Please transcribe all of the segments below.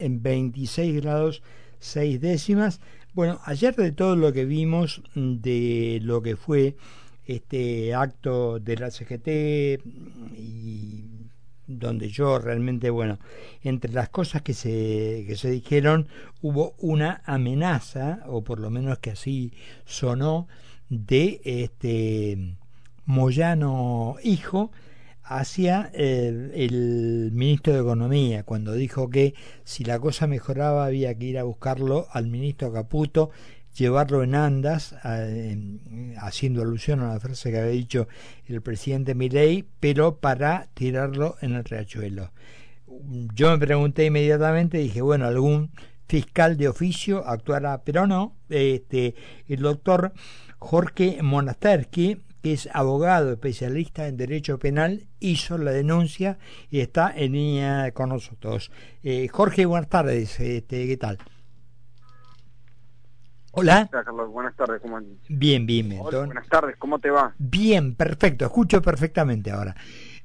en 26 grados 6 décimas. Bueno, ayer de todo lo que vimos de lo que fue este acto de la CGT y donde yo realmente, bueno, entre las cosas que se, que se dijeron hubo una amenaza, o por lo menos que así sonó, de este Moyano hijo, hacia el, ministro de Economía, cuando dijo que si la cosa mejoraba había que ir a buscarlo al ministro Caputo, llevarlo en andas, haciendo alusión a la frase que había dicho el presidente Milei, pero para tirarlo en el riachuelo. Yo me pregunté inmediatamente, dije, bueno, algún fiscal de oficio actuará, pero no, este, el doctor Jorge Monasterki, que es abogado especialista en derecho penal, hizo la denuncia y está en línea con nosotros. Eh, Jorge, buenas tardes, este, ¿qué tal? Hola. Carlos, buenas tardes, ¿cómo Bien, bien, buenas tardes, ¿cómo te va? Bien, perfecto, escucho perfectamente ahora.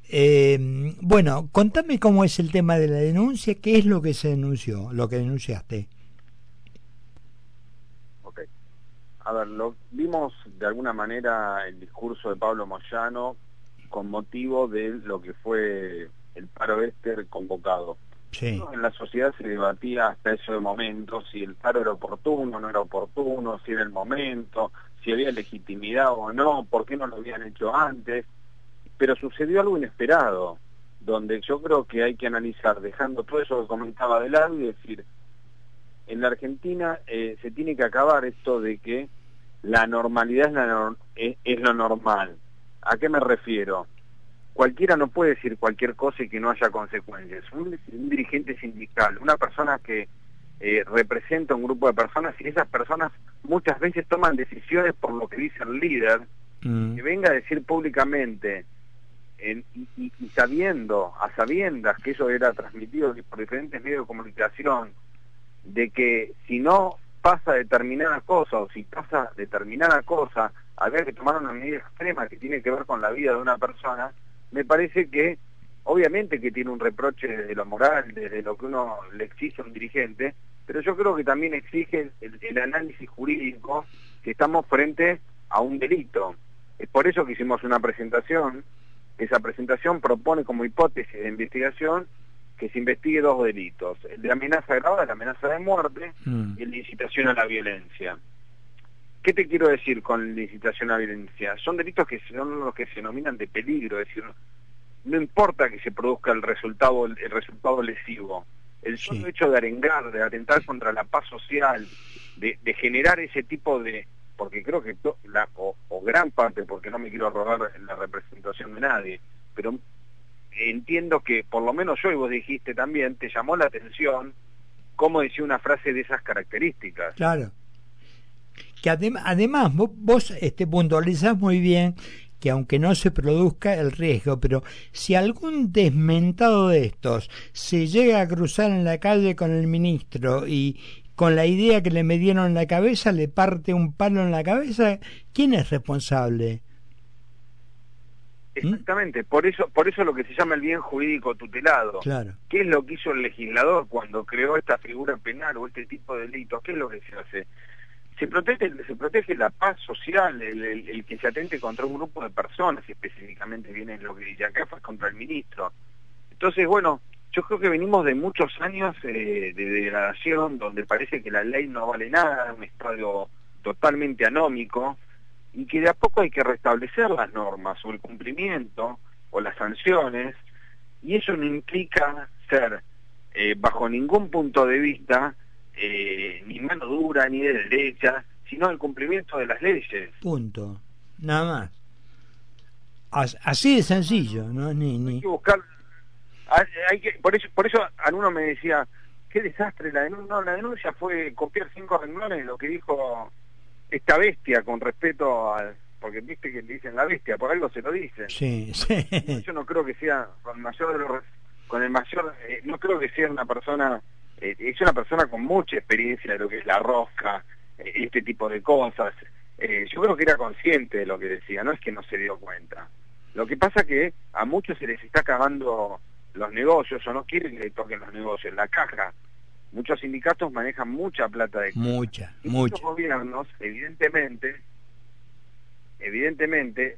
Eh, bueno, contame cómo es el tema de la denuncia, qué es lo que se denunció, lo que denunciaste. A ver, lo, vimos de alguna manera el discurso de Pablo Moyano con motivo de lo que fue el paro este convocado. En la sociedad se debatía hasta ese momento si el paro era oportuno, no era oportuno, si era el momento, si había legitimidad o no, por qué no lo habían hecho antes. Pero sucedió algo inesperado, donde yo creo que hay que analizar, dejando todo eso que comentaba de lado y decir, la Argentina eh, se tiene que acabar esto de que la normalidad es, lo normal. ¿A qué me refiero? Cualquiera no puede decir cualquier cosa y que no haya consecuencias. Un, dirigente sindical, una persona que eh, representa un grupo de personas y esas personas muchas veces toman decisiones por lo que dice el líder, mm. que venga a decir públicamente y, sabiendo, a sabiendas que eso era transmitido por diferentes medios de comunicación, de que si no pasa determinada cosa o si pasa determinada cosa, había que tomar una medida extrema que tiene que ver con la vida de una persona, me parece que obviamente que tiene un reproche desde lo moral, desde lo que uno le exige a un dirigente, pero yo creo que también exige el, análisis jurídico que estamos frente a un delito. Es por eso que hicimos una presentación, esa presentación propone como hipótesis de investigación que se investigue dos delitos, el de amenaza grave, la amenaza de muerte mm. y el de incitación a la violencia. ¿Qué te quiero decir con la incitación a la violencia? Son delitos que son los que se denominan de peligro, es decir, no importa que se produzca el resultado, el resultado lesivo, el solo hecho de arengar, de atentar contra la paz social, de, generar ese tipo de, porque creo que la, o, o, gran parte, porque no me quiero robar la representación de nadie, pero entiendo que por lo menos yo y vos dijiste también, te llamó la atención cómo decía una frase de esas características. Claro. Que además vos, vos este, puntualizás muy bien que aunque no se produzca el riesgo, pero si algún desmentado de estos se llega a cruzar en la calle con el ministro y con la idea que le metieron en la cabeza le parte un palo en la cabeza, ¿quién es responsable? ¿Mm? Exactamente, por eso, por eso lo que se llama el bien jurídico tutelado. Claro. ¿Qué es lo que hizo el legislador cuando creó esta figura penal o este tipo de delitos? ¿Qué es lo que se hace? Se protege, se protege la paz social, el, que se atente contra un grupo de personas, específicamente viene lo que dice acá, fue contra el ministro. Entonces, bueno, yo creo que venimos de muchos años eh, de degradación, donde parece que la ley no vale nada, un estado totalmente anómico, y que de a poco hay que restablecer las normas o el cumplimiento o las sanciones y eso no implica ser eh, bajo ningún punto de vista eh, ni mano dura ni de derecha sino el cumplimiento de las leyes. Punto. Nada más. Así de sencillo no ni, ni... hay que buscar hay que, por eso por eso alguno me decía qué desastre la denuncia no, la denuncia fue copiar cinco renglones lo que dijo esta bestia con respeto al porque viste que le dicen la bestia por algo se lo dicen. Sí, sí. yo no creo que sea con el mayor con el mayor eh, no creo que sea una persona eh, es una persona con mucha experiencia de lo que es la rosca eh, este tipo de cosas. Yo creo que era consciente de lo que decía no es que no se dio cuenta. Lo que pasa que a muchos se les está acabando los negocios o no quieren que le toquen los negocios la caja muchos sindicatos manejan mucha plata de mucha muchos gobiernos evidentemente evidentemente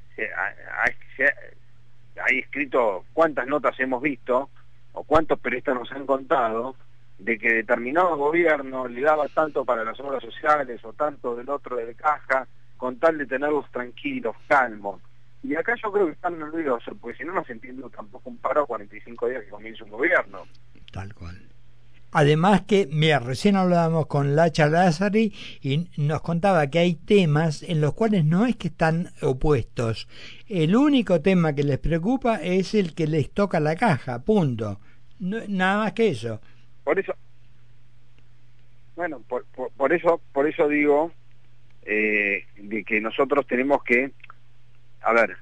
hay escrito cuántas notas hemos visto o cuántos periodistas nos han contado de que determinado gobierno le daba tanto para las obras sociales o tanto del otro de caja con tal de tenerlos tranquilos, calmos. Y acá yo creo que están nerviosos, porque si no, no se entiende tampoco un paro a 45 días que comienza un gobierno. Tal cual. Además que, mira, recién hablábamos con Lacha Lázari y nos contaba que hay temas en los cuales no es que están opuestos. El único tema que les preocupa es el que les toca la caja, punto. nada más que eso. Por eso, bueno, por, por, eso, por eso digo eh, de que nosotros tenemos que, a ver,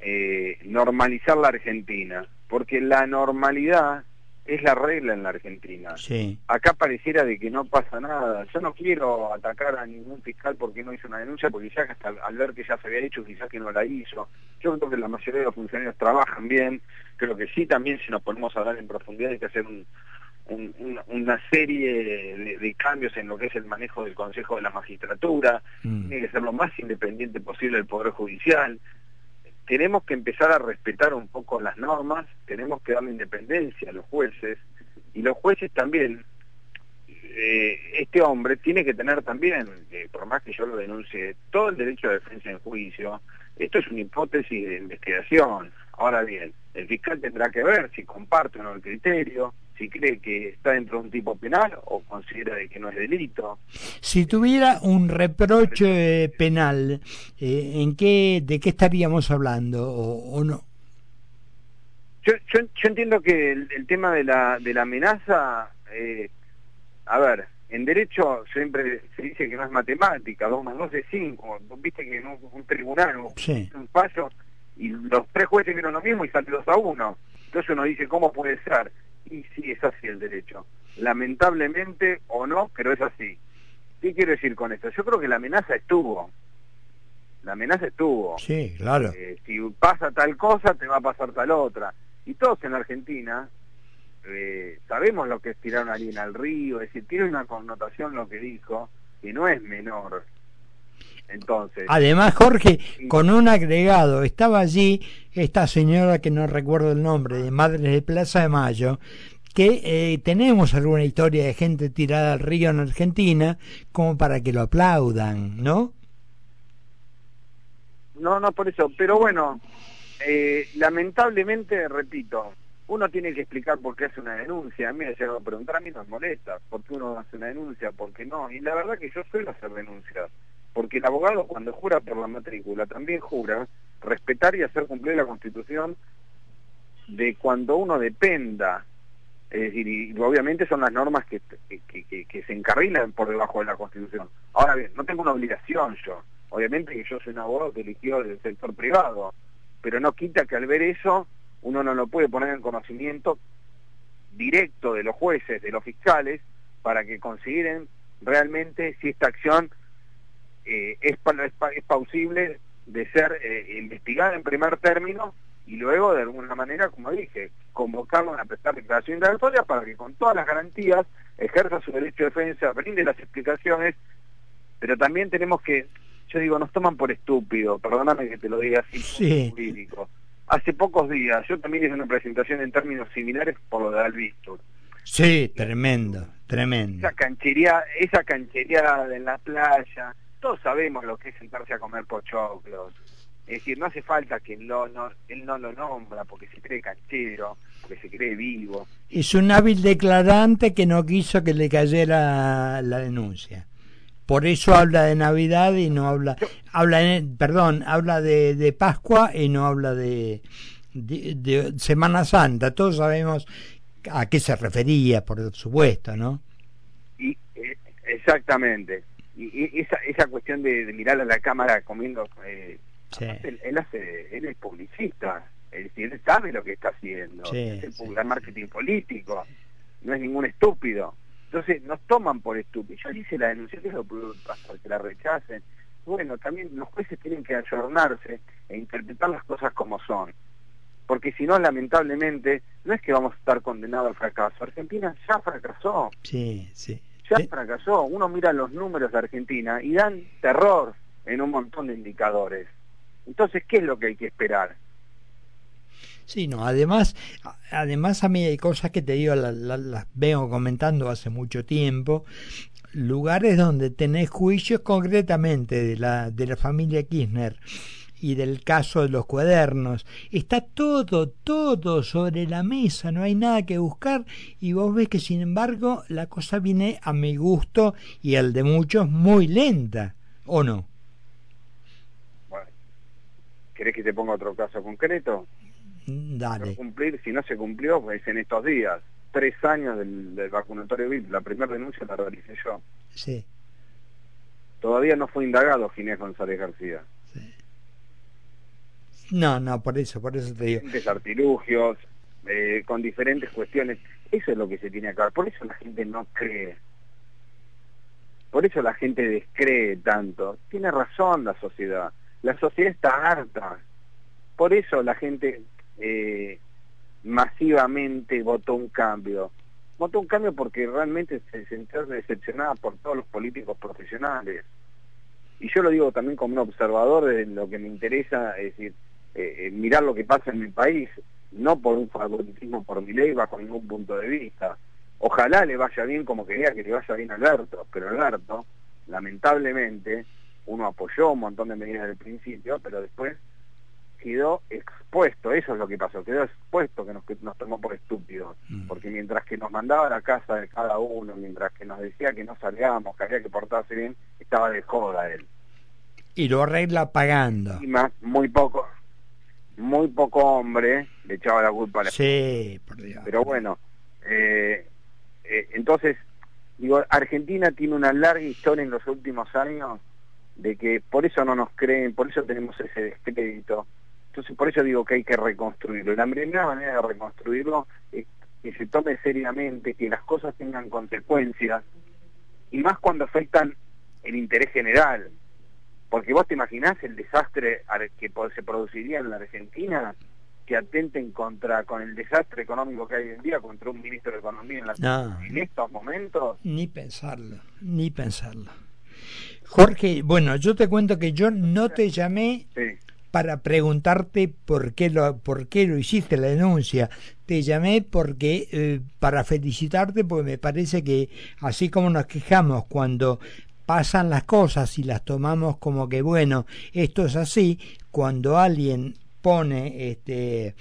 eh, normalizar la Argentina, porque la normalidad es la regla en la Argentina. Acá pareciera de que no pasa nada. Yo no quiero atacar a ningún fiscal porque no hizo una denuncia, porque ya hasta al ver que ya se había hecho, quizás que no la hizo. Yo creo que la mayoría de los funcionarios trabajan bien. Creo que sí, también si nos ponemos a hablar en profundidad hay que hacer una serie de, cambios en lo que es el manejo del Consejo de la Magistratura. Mm. Tiene que ser lo más independiente posible el Poder Judicial tenemos que empezar a respetar un poco las normas, tenemos que darle independencia a los jueces, y los jueces también, eh, este hombre tiene que tener también, eh, por más que yo lo denuncie, todo el derecho de defensa en juicio, esto es una hipótesis de investigación. Ahora bien, el fiscal tendrá que ver si comparte o no el criterio, si cree que está dentro de un tipo penal o considera de que no es delito. Si tuviera un reproche penal, eh, ¿en qué, ¿de qué estaríamos hablando o, no? Yo, yo, entiendo que el, tema de la, de la amenaza, eh, a ver, en derecho siempre se dice que no es matemática, dos más dos es cinco, viste que en un, tribunal, un fallo, y los tres jueces vieron lo mismo y sale dos a uno. Entonces uno dice, ¿cómo puede ser? Y sí, es así el derecho. Lamentablemente o no, pero es así. ¿Qué quiero decir con esto? Yo creo que la amenaza estuvo. La amenaza estuvo. Sí, claro. Eh, si pasa tal cosa, te va a pasar tal otra. Y todos en Argentina eh, sabemos lo que es tirar una harina al río, es decir, tiene una connotación lo que dijo, que no es menor. Entonces. Además, Jorge, con un agregado, estaba allí esta señora que no recuerdo el nombre, de Madres de Plaza de Mayo, que eh, tenemos alguna historia de gente tirada al río en Argentina como para que lo aplaudan, ¿no? No, no por eso, pero bueno, eh, lamentablemente, repito, uno tiene que explicar por qué hace una denuncia. A mí me llegado a preguntar, a mí nos molesta, por qué uno hace una denuncia, por qué no. Y la verdad que yo suelo hacer denuncias porque el abogado cuando jura por la matrícula también jura respetar y hacer cumplir la Constitución de cuando uno dependa, es decir, y obviamente son las normas que, que, se encarrilan por debajo de la Constitución. Ahora bien, no tengo una obligación yo, obviamente que yo soy un abogado que eligió del sector privado, pero no quita que al ver eso uno no lo puede poner en conocimiento directo de los jueces, de los fiscales, para que consideren realmente si esta acción eh, es, es, plausible de ser eh, investigada en primer término y luego de alguna manera, como dije, convocarlo a prestar declaración indagatoria para que con todas las garantías ejerza su derecho de defensa, brinde las explicaciones, pero también tenemos que, yo digo, nos toman por estúpido, perdóname que te lo diga así, jurídico. Hace pocos días, yo también hice una presentación en términos similares por lo de Alvistur. Sí, tremendo, tremendo. Esa canchería, esa canchería en la playa, todos sabemos lo que es sentarse a comer pochoclos. Es decir, no hace falta que él no, él no lo nombra porque se cree canchero, porque se cree vivo. Es un hábil declarante que no quiso que le cayera la denuncia. Por eso habla de Navidad y no habla, habla perdón, habla de, de, Pascua y no habla de, de, Semana Santa. Todos sabemos a qué se refería, por supuesto, ¿no? Y, eh, exactamente y, esa, esa cuestión de, mirar a la cámara comiendo eh, él, hace él es publicista es decir, él sabe lo que está haciendo es el marketing político no es ningún estúpido entonces nos toman por estúpidos yo hice la denuncia que lo pasar que la rechacen bueno también los jueces tienen que ayornarse e interpretar las cosas como son porque si no, lamentablemente, no es que vamos a estar condenados al fracaso. Argentina ya fracasó. Sí, sí. Ya fracasó. Uno mira los números de Argentina y dan terror en un montón de indicadores. Entonces, ¿qué es lo que hay que esperar? Sí, no, además, además a mí hay cosas que te digo, las, vengo comentando hace mucho tiempo, lugares donde tenés juicios concretamente de la, de la familia Kirchner y del caso de los cuadernos. Está todo, todo sobre la mesa, no hay nada que buscar y vos ves que sin embargo la cosa viene a mi gusto y al de muchos muy lenta, ¿o no? Bueno, ¿querés que te ponga otro caso concreto? Dale. cumplir, si no se cumplió, pues en estos días, tres años del, vacunatorio VIP, la primera denuncia la realicé yo. Sí. Todavía no fue indagado Ginés González García. No, no, por eso, por eso te digo. Artilugios, eh, con diferentes cuestiones. Eso es lo que se tiene acá. Por eso la gente no cree. Por eso la gente descree tanto. Tiene razón la sociedad. La sociedad está harta. Por eso la gente eh, masivamente votó un cambio. Votó un cambio porque realmente se sintió decepcionada por todos los políticos profesionales. Y yo lo digo también como un observador de lo que me interesa, es decir, eh, eh, mirar lo que pasa en mi país, no por un favoritismo por mi ley, bajo ningún punto de vista. Ojalá le vaya bien como quería que le vaya bien a Alberto, pero Alberto, lamentablemente, uno apoyó un montón de medidas del principio, pero después quedó expuesto, eso es lo que pasó, quedó expuesto que nos, nos tomó por estúpidos, mm. porque mientras que nos mandaba a la casa de cada uno, mientras que nos decía que no salgamos, que había que portarse bien, estaba de joda él. Y lo arregla pagando. Y más, muy poco, muy poco hombre le echaba la culpa a la Sí, por Dios. Pero bueno, eh, eh, entonces, digo, Argentina tiene una larga historia en los últimos años de que por eso no nos creen, por eso tenemos ese descrédito. Entonces, por eso digo que hay que reconstruirlo. La primera manera de reconstruirlo es que se tome seriamente, que las cosas tengan consecuencias, y más cuando afectan el interés general. Porque vos te imaginás el desastre que se produciría en la Argentina que atenten contra con el desastre económico que hay hoy en día contra un ministro de Economía en, en estos momentos. Ni pensarlo, ni pensarlo. Jorge, bueno, yo te cuento que yo no te llamé para preguntarte por qué lo por qué lo hiciste la denuncia. Te llamé porque eh, para felicitarte porque me parece que así como nos quejamos cuando pasan las cosas y las tomamos como que bueno, esto es así, cuando alguien pone este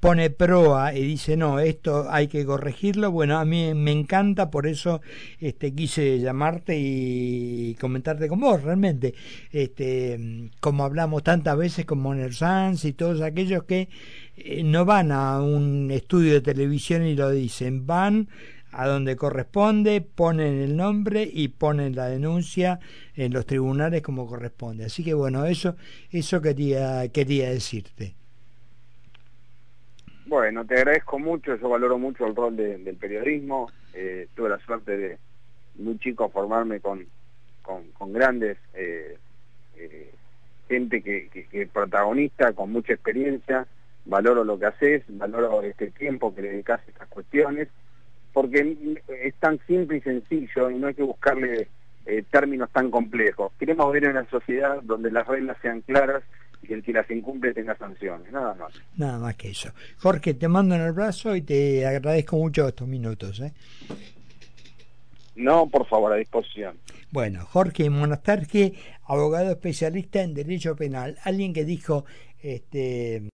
pone proa y dice no esto hay que corregirlo bueno a mí me encanta por eso este quise llamarte y comentarte con vos realmente este como hablamos tantas veces con Moner Sanz y todos aquellos que eh, no van a un estudio de televisión y lo dicen van a donde corresponde, ponen el nombre y ponen la denuncia en los tribunales como corresponde. Así que bueno, eso, eso quería, quería decirte. Bueno, te agradezco mucho, yo valoro mucho el rol del periodismo, eh, tuve la suerte de muy chico formarme con, con, grandes eh, eh, gente que, que, protagonista, con mucha experiencia, valoro lo que haces, valoro este tiempo que dedicas a estas cuestiones porque es tan simple y sencillo y no hay que buscarle eh, términos tan complejos. Queremos ver una sociedad donde las reglas sean claras y el que las incumple tenga sanciones, nada más. Nada más que eso. Jorge, te mando en el brazo y te agradezco mucho estos minutos. ¿eh? No, por favor, a disposición. Bueno, Jorge Monastarque, abogado especialista en Derecho Penal, alguien que dijo... este